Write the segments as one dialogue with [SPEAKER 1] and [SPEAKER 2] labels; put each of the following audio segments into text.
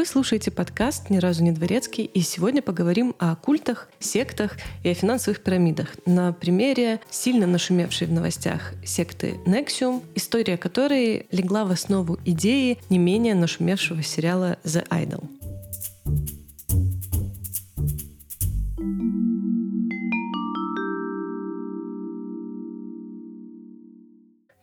[SPEAKER 1] Вы слушаете подкаст «Ни разу не дворецкий», и сегодня поговорим о культах, сектах и о финансовых пирамидах на примере сильно нашумевшей в новостях секты Nexium, история которой легла в основу идеи не менее нашумевшего сериала «The Idol».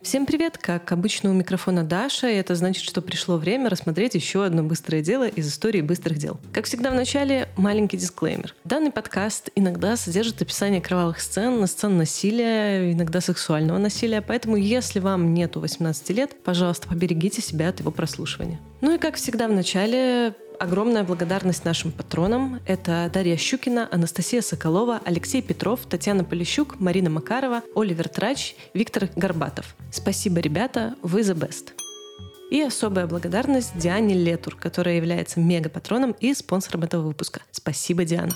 [SPEAKER 1] Всем привет! Как обычно у микрофона Даша, и это значит, что пришло время рассмотреть еще одно быстрое дело из истории быстрых дел. Как всегда в начале, маленький дисклеймер. Данный подкаст иногда содержит описание кровавых сцен, сцен насилия, иногда сексуального насилия, поэтому если вам нету 18 лет, пожалуйста, поберегите себя от его прослушивания. Ну и как всегда в начале, Огромная благодарность нашим патронам. Это Дарья Щукина, Анастасия Соколова, Алексей Петров, Татьяна Полищук, Марина Макарова, Оливер Трач, Виктор Горбатов. Спасибо, ребята, вы the best. И особая благодарность Диане Летур, которая является мега-патроном и спонсором этого выпуска. Спасибо, Диана.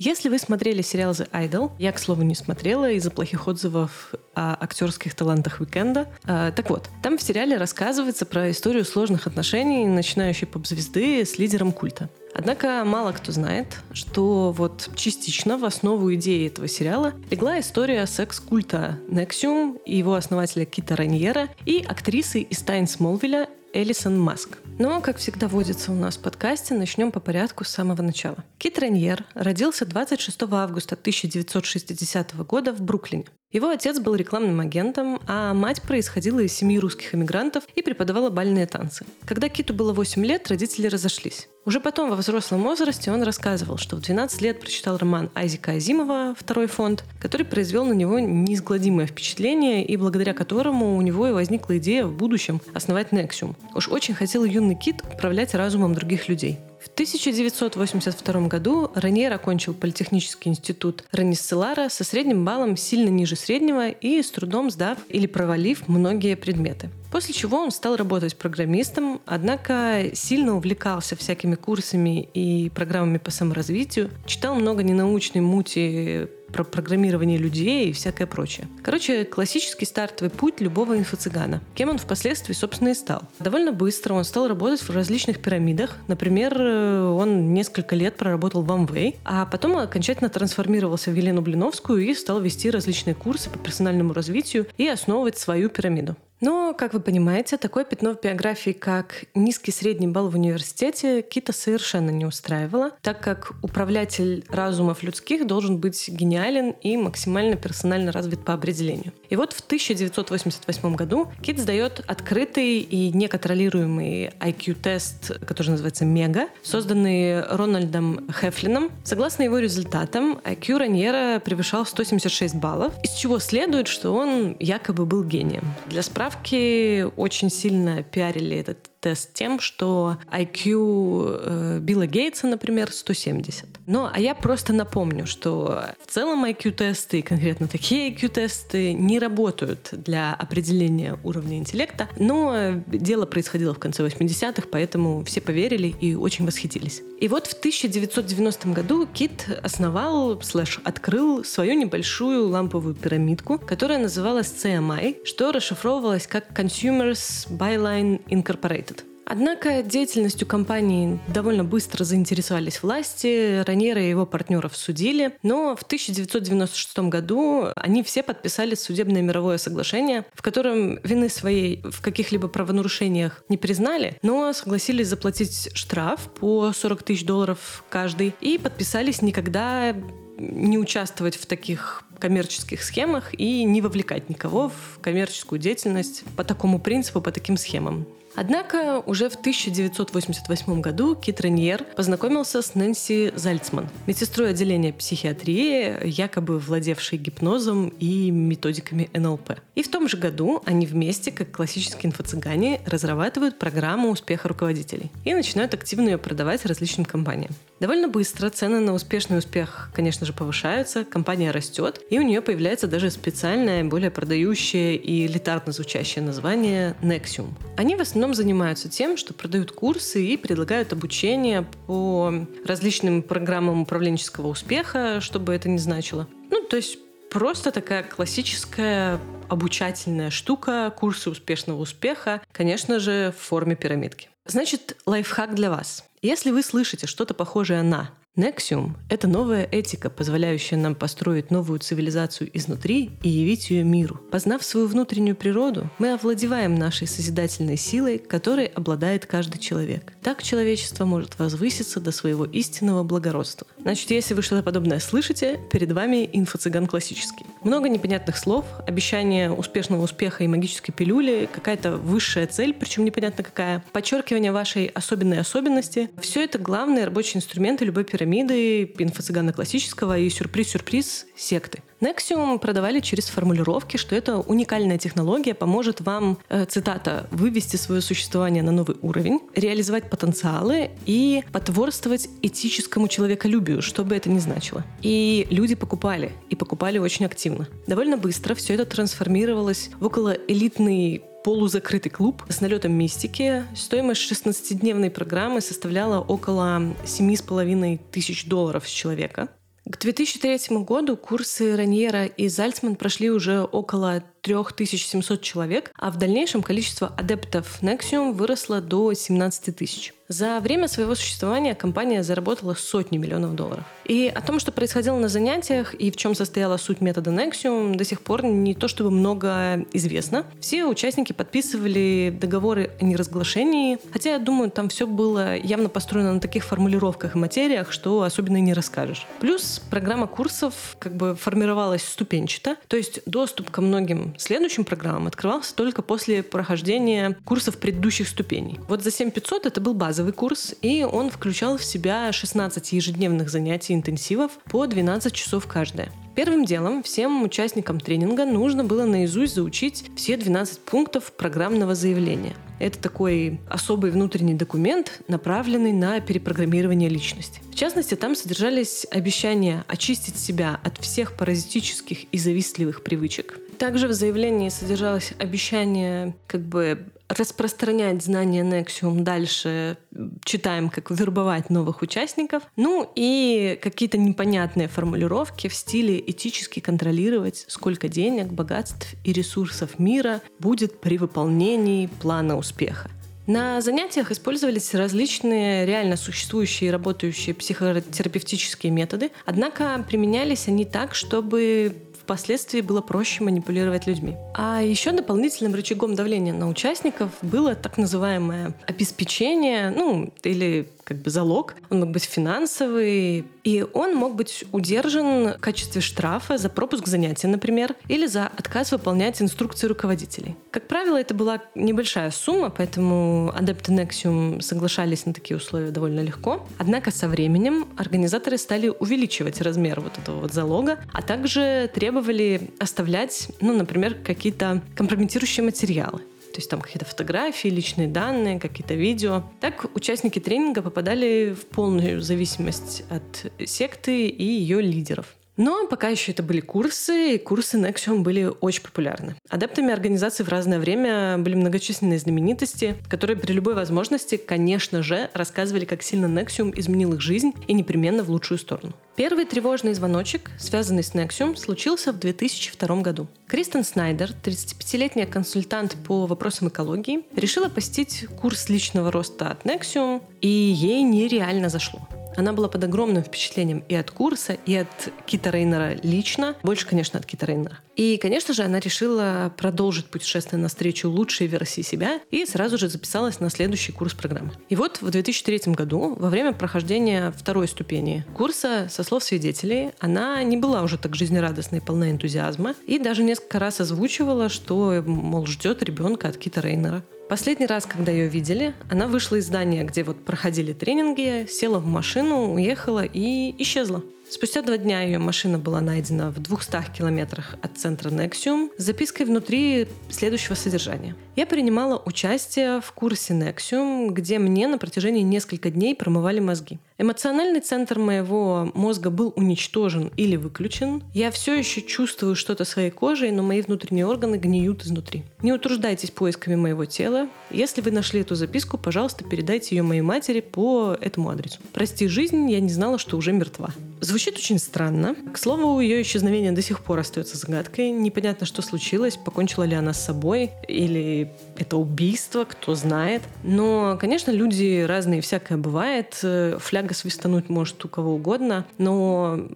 [SPEAKER 1] Если вы смотрели сериал The Idol, я, к слову, не смотрела из-за плохих отзывов о актерских талантах Уикенда. А, так вот, там в сериале рассказывается про историю сложных отношений начинающей поп-звезды с лидером культа. Однако мало кто знает, что вот частично в основу идеи этого сериала легла история секс-культа NXIVM и его основателя Кита Раньера и актрисы из «Тайн Смолвиля» Элисон Мак. Но, как всегда водится у нас в подкасте, начнем по порядку с самого начала. Кит Раньер родился 26 августа 1960 года в Бруклине. Его отец был рекламным агентом, а мать происходила из семьи русских эмигрантов и преподавала бальные танцы. Когда Киту было 8 лет, родители разошлись. Уже потом, во взрослом возрасте, он рассказывал, что в 12 лет прочитал роман Айзека Азимова «Второй фонд», который произвел на него неизгладимое впечатление и благодаря которому у него и возникла идея в будущем основать Nexium. Уж очень хотел юный Кит управлять разумом других людей. В 1982 году Раньер окончил Политехнический институт Ранисселара со средним баллом сильно ниже среднего и с трудом сдав или провалив многие предметы. После чего он стал работать программистом, однако сильно увлекался всякими курсами и программами по саморазвитию, читал много ненаучной мути про программирование людей и всякое прочее. Короче, классический стартовый путь любого инфо-цыгана. Кем он впоследствии, собственно, и стал. Довольно быстро он стал работать в различных пирамидах. Например, он несколько лет проработал в Amway, а потом окончательно трансформировался в Елену Блиновскую и стал вести различные курсы по персональному развитию и основывать свою пирамиду. Но, как вы понимаете, такое пятно в биографии, как низкий средний балл в университете, Кита совершенно не устраивало, так как управлятель разумов людских должен быть гениален и максимально персонально развит по определению. И вот в 1988 году Кит сдает открытый и неконтролируемый IQ-тест, который называется «Мега», созданный Рональдом Хефлином. Согласно его результатам, IQ Раньера превышал 176 баллов, из чего следует, что он якобы был гением. Для справки справки очень сильно пиарили этот тест тем, что IQ э, Билла Гейтса, например, 170. Ну, а я просто напомню, что в целом IQ-тесты, конкретно такие IQ-тесты, не работают для определения уровня интеллекта, но дело происходило в конце 80-х, поэтому все поверили и очень восхитились. И вот в 1990 году Кит основал, слэш, открыл свою небольшую ламповую пирамидку, которая называлась CMI, что расшифровывалось как Consumers Byline Incorporated. Однако деятельностью компании довольно быстро заинтересовались власти, Раньера и его партнеров судили, но в 1996 году они все подписали судебное мировое соглашение, в котором вины своей в каких-либо правонарушениях не признали, но согласились заплатить штраф по 40 тысяч долларов каждый и подписались никогда не участвовать в таких коммерческих схемах и не вовлекать никого в коммерческую деятельность по такому принципу, по таким схемам. Однако уже в 1988 году Кит Реньер познакомился с Нэнси Зальцман, медсестрой отделения психиатрии, якобы владевшей гипнозом и методиками НЛП. И в том же году они вместе, как классические инфо-цыгане, разрабатывают программу успеха руководителей и начинают активно ее продавать различным компаниям. Довольно быстро цены на успешный успех, конечно же, повышаются, компания растет, и у нее появляется даже специальное, более продающее и элитарно звучащее название Nexium. Они в основном занимаются тем, что продают курсы и предлагают обучение по различным программам управленческого успеха, что бы это ни значило. Ну, то есть просто такая классическая обучательная штука, курсы успешного успеха, конечно же, в форме пирамидки. Значит, лайфхак для вас. Если вы слышите что-то похожее на Nexium — это новая этика, позволяющая нам построить новую цивилизацию изнутри и явить ее миру. Познав свою внутреннюю природу, мы овладеваем нашей созидательной силой, которой обладает каждый человек. Так человечество может возвыситься до своего истинного благородства. Значит, если вы что-то подобное слышите, перед вами инфо-цыган классический. Много непонятных слов, обещание успешного успеха и магической пилюли, какая-то высшая цель, причем непонятно какая, подчеркивание вашей особенной особенности. Все это главные рабочие инструменты любой пирамиды пирамиды, инфо-цыгана классического и сюрприз-сюрприз секты. Nexium продавали через формулировки, что это уникальная технология поможет вам, э, цитата, вывести свое существование на новый уровень, реализовать потенциалы и потворствовать этическому человеколюбию, что бы это ни значило. И люди покупали, и покупали очень активно. Довольно быстро все это трансформировалось в около элитный полузакрытый клуб с налетом мистики. Стоимость 16-дневной программы составляла около 7,5 тысяч долларов с человека. К 2003 году курсы Раньера и Зальцман прошли уже около 3700 человек, а в дальнейшем количество адептов Nexium выросло до 17 тысяч. За время своего существования компания заработала сотни миллионов долларов. И о том, что происходило на занятиях и в чем состояла суть метода Nexium, до сих пор не то чтобы много известно. Все участники подписывали договоры о неразглашении, хотя, я думаю, там все было явно построено на таких формулировках и материях, что особенно и не расскажешь. Плюс программа курсов как бы формировалась ступенчато, то есть доступ ко многим следующим программам открывался только после прохождения курсов предыдущих ступеней. Вот за 7500 это был базовый курс, и он включал в себя 16 ежедневных занятий интенсивов по 12 часов каждое. Первым делом всем участникам тренинга нужно было наизусть заучить все 12 пунктов программного заявления. Это такой особый внутренний документ, направленный на перепрограммирование личности. В частности, там содержались обещания очистить себя от всех паразитических и завистливых привычек. Также в заявлении содержалось обещание как бы распространять знания Nexium дальше, читаем, как вербовать новых участников. Ну и какие-то непонятные формулировки в стиле этически контролировать, сколько денег, богатств и ресурсов мира будет при выполнении плана успеха. На занятиях использовались различные реально существующие и работающие психотерапевтические методы, однако применялись они так, чтобы впоследствии было проще манипулировать людьми. А еще дополнительным рычагом давления на участников было так называемое обеспечение, ну, или как бы залог. Он мог быть финансовый, и он мог быть удержан в качестве штрафа за пропуск занятия, например, или за отказ выполнять инструкции руководителей. Как правило, это была небольшая сумма, поэтому адепты Nexium соглашались на такие условия довольно легко. Однако со временем организаторы стали увеличивать размер вот этого вот залога, а также требовали оставлять, ну, например, какие-то компрометирующие материалы то есть там какие-то фотографии, личные данные, какие-то видео. Так участники тренинга попадали в полную зависимость от секты и ее лидеров. Но пока еще это были курсы, и курсы Nexium были очень популярны. Адептами организации в разное время были многочисленные знаменитости, которые при любой возможности, конечно же, рассказывали, как сильно Nexium изменил их жизнь и непременно в лучшую сторону. Первый тревожный звоночек, связанный с Nexium, случился в 2002 году. Кристен Снайдер, 35-летняя консультант по вопросам экологии, решила посетить курс личного роста от Nexium, и ей нереально зашло. Она была под огромным впечатлением и от курса, и от Кита Рейнера лично. Больше, конечно, от Кита Рейнера. И, конечно же, она решила продолжить путешествие на встречу лучшей версии себя и сразу же записалась на следующий курс программы. И вот в 2003 году, во время прохождения второй ступени курса, со слов свидетелей, она не была уже так жизнерадостной и полна энтузиазма, и даже несколько раз озвучивала, что, мол, ждет ребенка от Кита Рейнера. Последний раз, когда ее видели, она вышла из здания, где вот проходили тренинги, села в машину, уехала и исчезла. Спустя два дня ее машина была найдена в 200 километрах от центра Nexium с запиской внутри следующего содержания. Я принимала участие в курсе Nexium, где мне на протяжении нескольких дней промывали мозги. Эмоциональный центр моего мозга был уничтожен или выключен. Я все еще чувствую что-то своей кожей, но мои внутренние органы гниют изнутри. Не утруждайтесь поисками моего тела. Если вы нашли эту записку, пожалуйста, передайте ее моей матери по этому адресу. Прости жизнь, я не знала, что уже мертва. Звучит очень странно. К слову, ее исчезновение до сих пор остается загадкой. Непонятно, что случилось, покончила ли она с собой, или это убийство, кто знает. Но, конечно, люди разные, всякое бывает. Фляга свистануть может у кого угодно. Но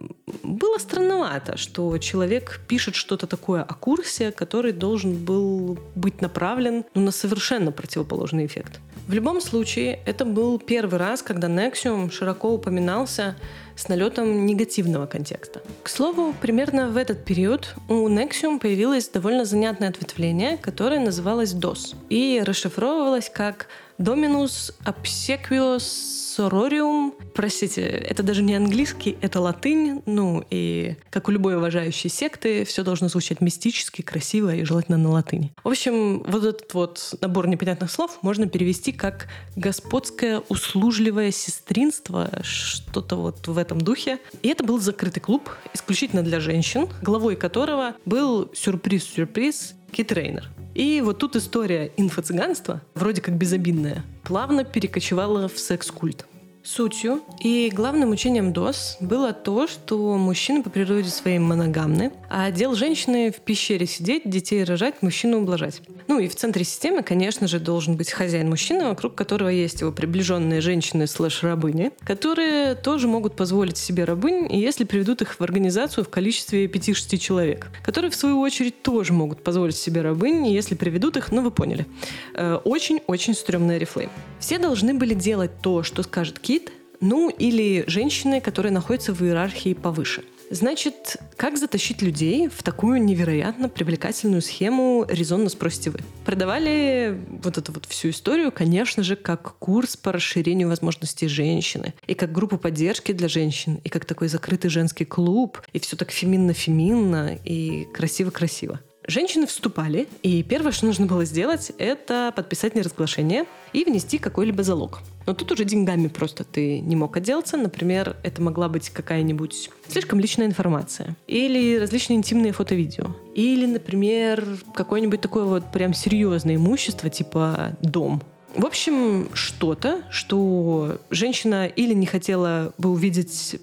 [SPEAKER 1] было странновато, что человек пишет что-то такое о курсе, который должен был быть направлен ну, на совершенно противоположный эффект. В любом случае, это был первый раз, когда Nexium широко упоминался с налетом негативного контекста. К слову, примерно в этот период у Nexium появилось довольно занятное ответвление, которое называлось DOS и расшифровывалось как Dominus Obsequios Sororium. Простите, это даже не английский, это латынь. Ну и, как у любой уважающей секты, все должно звучать мистически, красиво и желательно на латыни. В общем, вот этот вот набор непонятных слов можно перевести как «господское услужливое сестринство», что-то вот в этом духе. И это был закрытый клуб исключительно для женщин, главой которого был сюрприз-сюрприз Кит Рейнер. И вот тут история инфо-цыганства, вроде как безобидная, плавно перекочевала в секс-культ. Сутью и главным учением ДОС было то, что мужчины по природе своей моногамны, а дел женщины в пещере сидеть, детей рожать, мужчину ублажать. Ну и в центре системы, конечно же, должен быть хозяин-мужчина, вокруг которого есть его приближенные женщины слэш-рабыни, которые тоже могут позволить себе рабынь, если приведут их в организацию в количестве 5-6 человек, которые, в свою очередь, тоже могут позволить себе рабынь, если приведут их, ну вы поняли. Э, очень-очень стрёмные рифлы. Все должны были делать то, что скажет Ки кит, ну или женщины, которые находятся в иерархии повыше. Значит, как затащить людей в такую невероятно привлекательную схему, резонно спросите вы. Продавали вот эту вот всю историю, конечно же, как курс по расширению возможностей женщины, и как группу поддержки для женщин, и как такой закрытый женский клуб, и все так феминно-феминно, и красиво-красиво. Женщины вступали, и первое, что нужно было сделать, это подписать неразглашение и внести какой-либо залог. Но тут уже деньгами просто ты не мог отделаться. Например, это могла быть какая-нибудь слишком личная информация. Или различные интимные фото-видео. Или, например, какое-нибудь такое вот прям серьезное имущество, типа дом в общем, что-то, что женщина или не хотела бы увидеть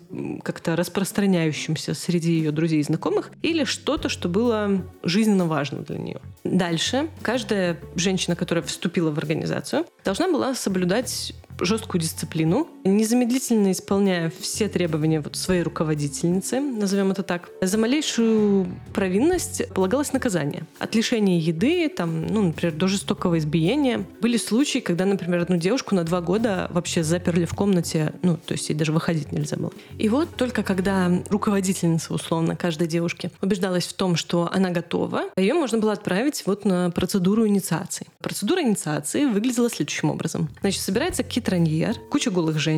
[SPEAKER 1] как-то распространяющимся среди ее друзей и знакомых, или что-то, что было жизненно важно для нее. Дальше каждая женщина, которая вступила в организацию, должна была соблюдать жесткую дисциплину, незамедлительно исполняя все требования вот своей руководительницы, назовем это так. За малейшую провинность полагалось наказание. От лишения еды, там, ну, например, до жестокого избиения. Были случаи, когда, например, одну девушку на два года вообще заперли в комнате, ну, то есть ей даже выходить нельзя было. И вот только когда руководительница, условно, каждой девушки убеждалась в том, что она готова, ее можно было отправить вот на процедуру инициации. Процедура инициации выглядела следующим образом. Значит, собирается какие-то траньер, куча голых женщин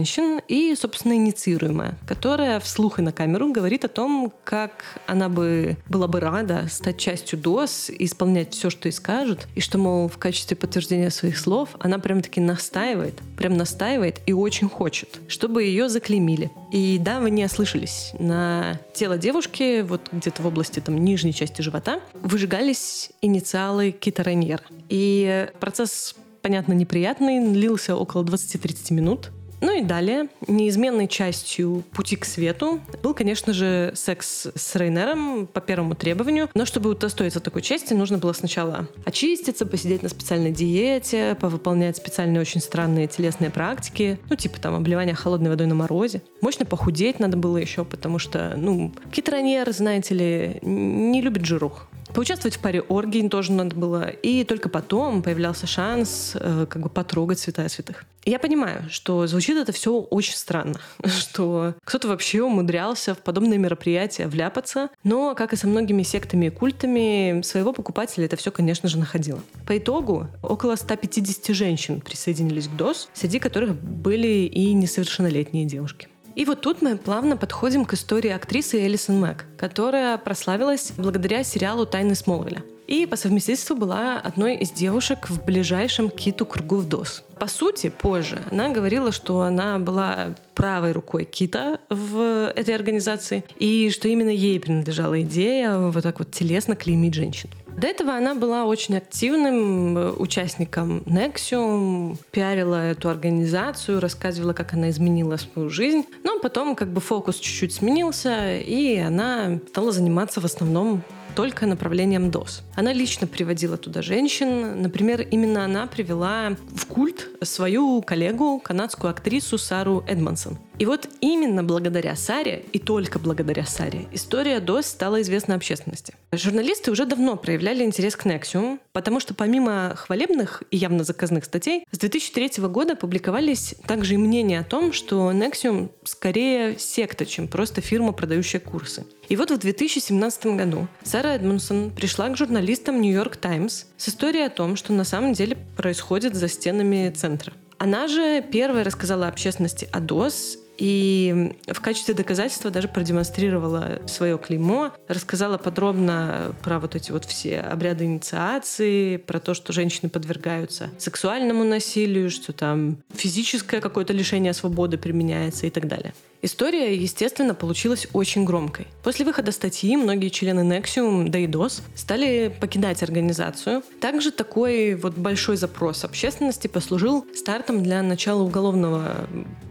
[SPEAKER 1] и, собственно, инициируемая, которая вслух и на камеру говорит о том, как она бы была бы рада стать частью ДОС и исполнять все, что ей скажут, и что, мол, в качестве подтверждения своих слов она прям-таки настаивает, прям настаивает и очень хочет, чтобы ее заклеймили. И да, вы не ослышались. На тело девушки, вот где-то в области там нижней части живота, выжигались инициалы Китараньер. И процесс понятно, неприятный, длился около 20-30 минут. Ну и далее, неизменной частью пути к свету был, конечно же, секс с Рейнером по первому требованию. Но чтобы удостоиться такой части, нужно было сначала очиститься, посидеть на специальной диете, повыполнять специальные очень странные телесные практики, ну типа там обливания холодной водой на морозе. Мощно похудеть надо было еще, потому что, ну, китронер, знаете ли, не любит жирух. Поучаствовать в паре оргий тоже надо было. И только потом появлялся шанс э, как бы потрогать святая святых. Я понимаю, что звучит это все очень странно, что кто-то вообще умудрялся в подобные мероприятия вляпаться, но, как и со многими сектами и культами, своего покупателя это все, конечно же, находило. По итогу около 150 женщин присоединились к ДОС, среди которых были и несовершеннолетние девушки. И вот тут мы плавно подходим к истории актрисы Элисон Мэг, которая прославилась благодаря сериалу «Тайны Смолвиля». И по совместительству была одной из девушек в ближайшем киту кругу в ДОС. По сути, позже она говорила, что она была правой рукой Кита в этой организации, и что именно ей принадлежала идея вот так вот телесно клеймить женщин. До этого она была очень активным э, участником Nexium, пиарила эту организацию, рассказывала, как она изменила свою жизнь. Но потом как бы фокус чуть-чуть сменился, и она стала заниматься в основном только направлением ДОС. Она лично приводила туда женщин. Например, именно она привела в культ свою коллегу, канадскую актрису Сару Эдмонсон. И вот именно благодаря Саре, и только благодаря Саре, история ДОС стала известна общественности. Журналисты уже давно проявляли интерес к Nexium, потому что помимо хвалебных и явно заказных статей, с 2003 года публиковались также и мнения о том, что Nexium скорее секта, чем просто фирма, продающая курсы. И вот в 2017 году Сара Эдмонсон пришла к журналистам York Times с историей о том, что на самом деле происходит за стенами центра. Она же первая рассказала общественности о ДОС и в качестве доказательства даже продемонстрировала свое клеймо, рассказала подробно про вот эти вот все обряды инициации, про то, что женщины подвергаются сексуальному насилию, что там физическое какое-то лишение свободы применяется и так далее. История, естественно, получилась очень громкой. После выхода статьи многие члены Nexium, да и DOS, стали покидать организацию. Также такой вот большой запрос общественности послужил стартом для начала уголовного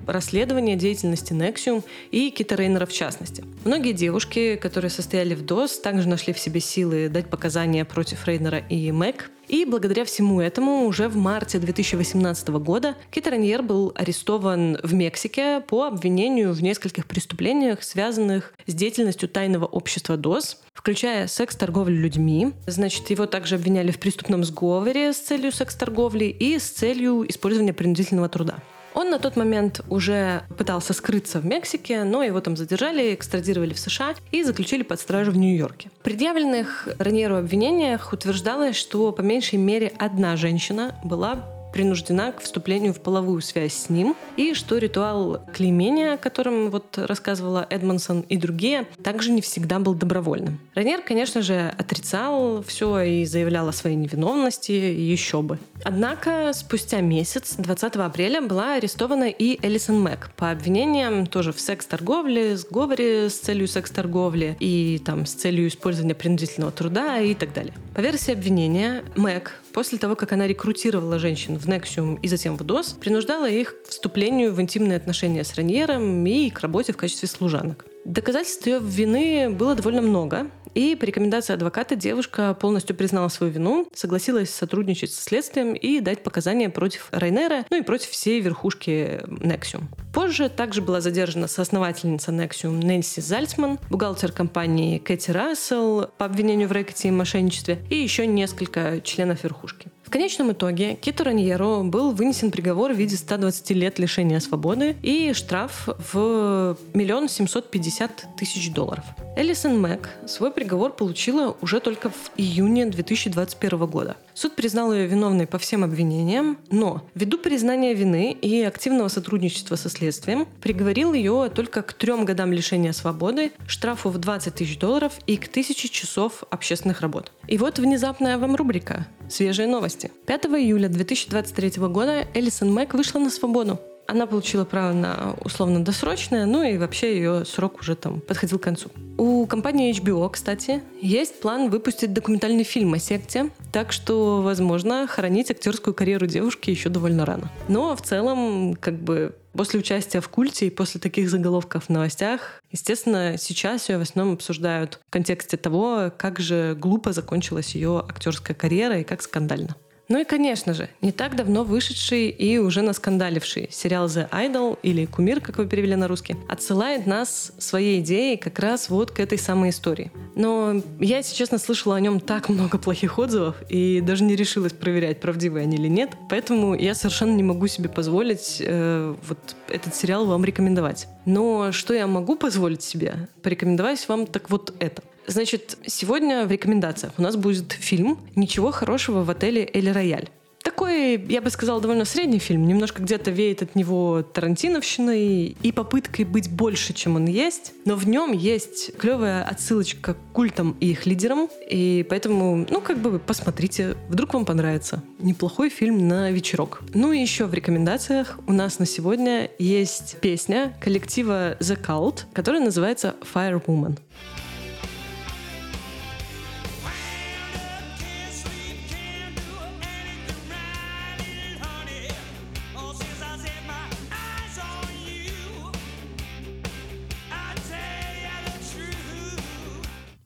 [SPEAKER 1] расследования деятельности Nexium и Кита Рейнера в частности. Многие девушки, которые состояли в DOS, также нашли в себе силы дать показания против Рейнера и Мэг, и благодаря всему этому уже в марте 2018 года Кит Раньер был арестован в Мексике по обвинению в нескольких преступлениях, связанных с деятельностью тайного общества ДОС, включая секс-торговлю людьми. Значит, его также обвиняли в преступном сговоре с целью секс-торговли и с целью использования принудительного труда. Он на тот момент уже пытался скрыться в Мексике, но его там задержали, экстрадировали в США и заключили под стражу в Нью-Йорке. В предъявленных Раньеру обвинениях утверждалось, что по меньшей мере одна женщина была принуждена к вступлению в половую связь с ним, и что ритуал клеймения, о котором вот рассказывала Эдмонсон и другие, также не всегда был добровольным. Ранер, конечно же, отрицал все и заявлял о своей невиновности, еще бы. Однако спустя месяц, 20 апреля, была арестована и Элисон Мэг по обвинениям тоже в секс-торговле, сговоре с целью секс-торговли и там с целью использования принудительного труда и так далее. По версии обвинения, Мэг после того, как она рекрутировала женщин в Nexium и затем в DOS, принуждала их к вступлению в интимные отношения с Раньером и к работе в качестве служанок. Доказательств ее вины было довольно много, и по рекомендации адвоката девушка полностью признала свою вину, согласилась сотрудничать со следствием и дать показания против Райнера, ну и против всей верхушки Nexium. Позже также была задержана соосновательница Nexium Нэнси Зальцман, бухгалтер компании Кэти Рассел по обвинению в рэкете и мошенничестве и еще несколько членов верхушки. В конечном итоге Киту Раньеро был вынесен приговор в виде 120 лет лишения свободы и штраф в миллион семьсот пятьдесят тысяч долларов. Элисон Мэг свой приговор получила уже только в июне 2021 года. Суд признал ее виновной по всем обвинениям, но ввиду признания вины и активного сотрудничества со следствием приговорил ее только к трем годам лишения свободы, штрафу в 20 тысяч долларов и к тысяче часов общественных работ. И вот внезапная вам рубрика «Свежие новости». 5 июля 2023 года Элисон Мэг вышла на свободу. Она получила право на условно-досрочное, ну и вообще ее срок уже там подходил к концу. У компании HBO, кстати, есть план выпустить документальный фильм о секте, так что, возможно, хоронить актерскую карьеру девушки еще довольно рано. Но в целом, как бы, после участия в культе и после таких заголовков в новостях, естественно, сейчас ее в основном обсуждают в контексте того, как же глупо закончилась ее актерская карьера и как скандально. Ну и, конечно же, не так давно вышедший и уже наскандаливший сериал The Idol, или «Кумир», как вы перевели на русский, отсылает нас своей идеей как раз вот к этой самой истории. Но я, если честно, слышала о нем так много плохих отзывов и даже не решилась проверять, правдивы они или нет. Поэтому я совершенно не могу себе позволить э, вот этот сериал вам рекомендовать. Но что я могу позволить себе? Порекомендовать вам так вот это. Значит, сегодня в рекомендациях у нас будет фильм «Ничего хорошего в отеле Эль Рояль». Такой, я бы сказала, довольно средний фильм. Немножко где-то веет от него тарантиновщиной и попыткой быть больше, чем он есть. Но в нем есть клевая отсылочка к культам и их лидерам. И поэтому, ну, как бы посмотрите, вдруг вам понравится. Неплохой фильм на вечерок. Ну и еще в рекомендациях у нас на сегодня есть песня коллектива The Cult, которая называется Fire Woman.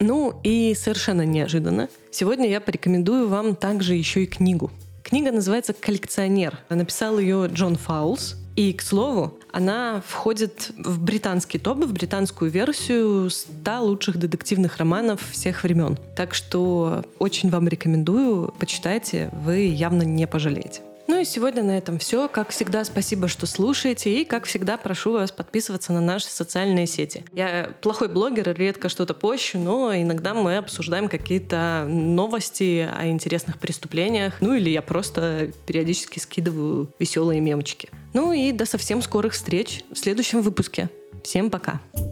[SPEAKER 1] Ну и совершенно неожиданно, сегодня я порекомендую вам также еще и книгу. Книга называется «Коллекционер». Написал ее Джон Фаулс. И, к слову, она входит в британский топ, в британскую версию 100 лучших детективных романов всех времен. Так что очень вам рекомендую, почитайте, вы явно не пожалеете. Ну и сегодня на этом все. Как всегда, спасибо, что слушаете. И, как всегда, прошу вас подписываться на наши социальные сети. Я плохой блогер, редко что-то пощу, но иногда мы обсуждаем какие-то новости о интересных преступлениях. Ну или я просто периодически скидываю веселые мемочки. Ну и до совсем скорых встреч в следующем выпуске. Всем пока! Пока.